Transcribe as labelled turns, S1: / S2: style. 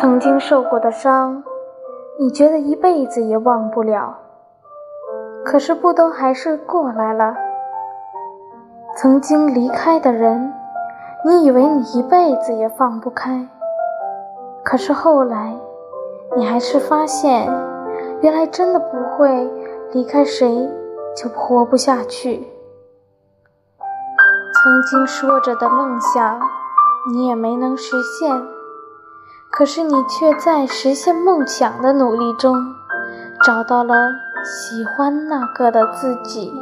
S1: 曾经受过的伤，你觉得一辈子也忘不了，可是不都还是过来了？曾经离开的人，你以为你一辈子也放不开，可是后来，你还是发现，原来真的不会离开谁就活不下去。曾经说着的梦想，你也没能实现。可是你却在实现梦想的努力中，找到了喜欢那个的自己。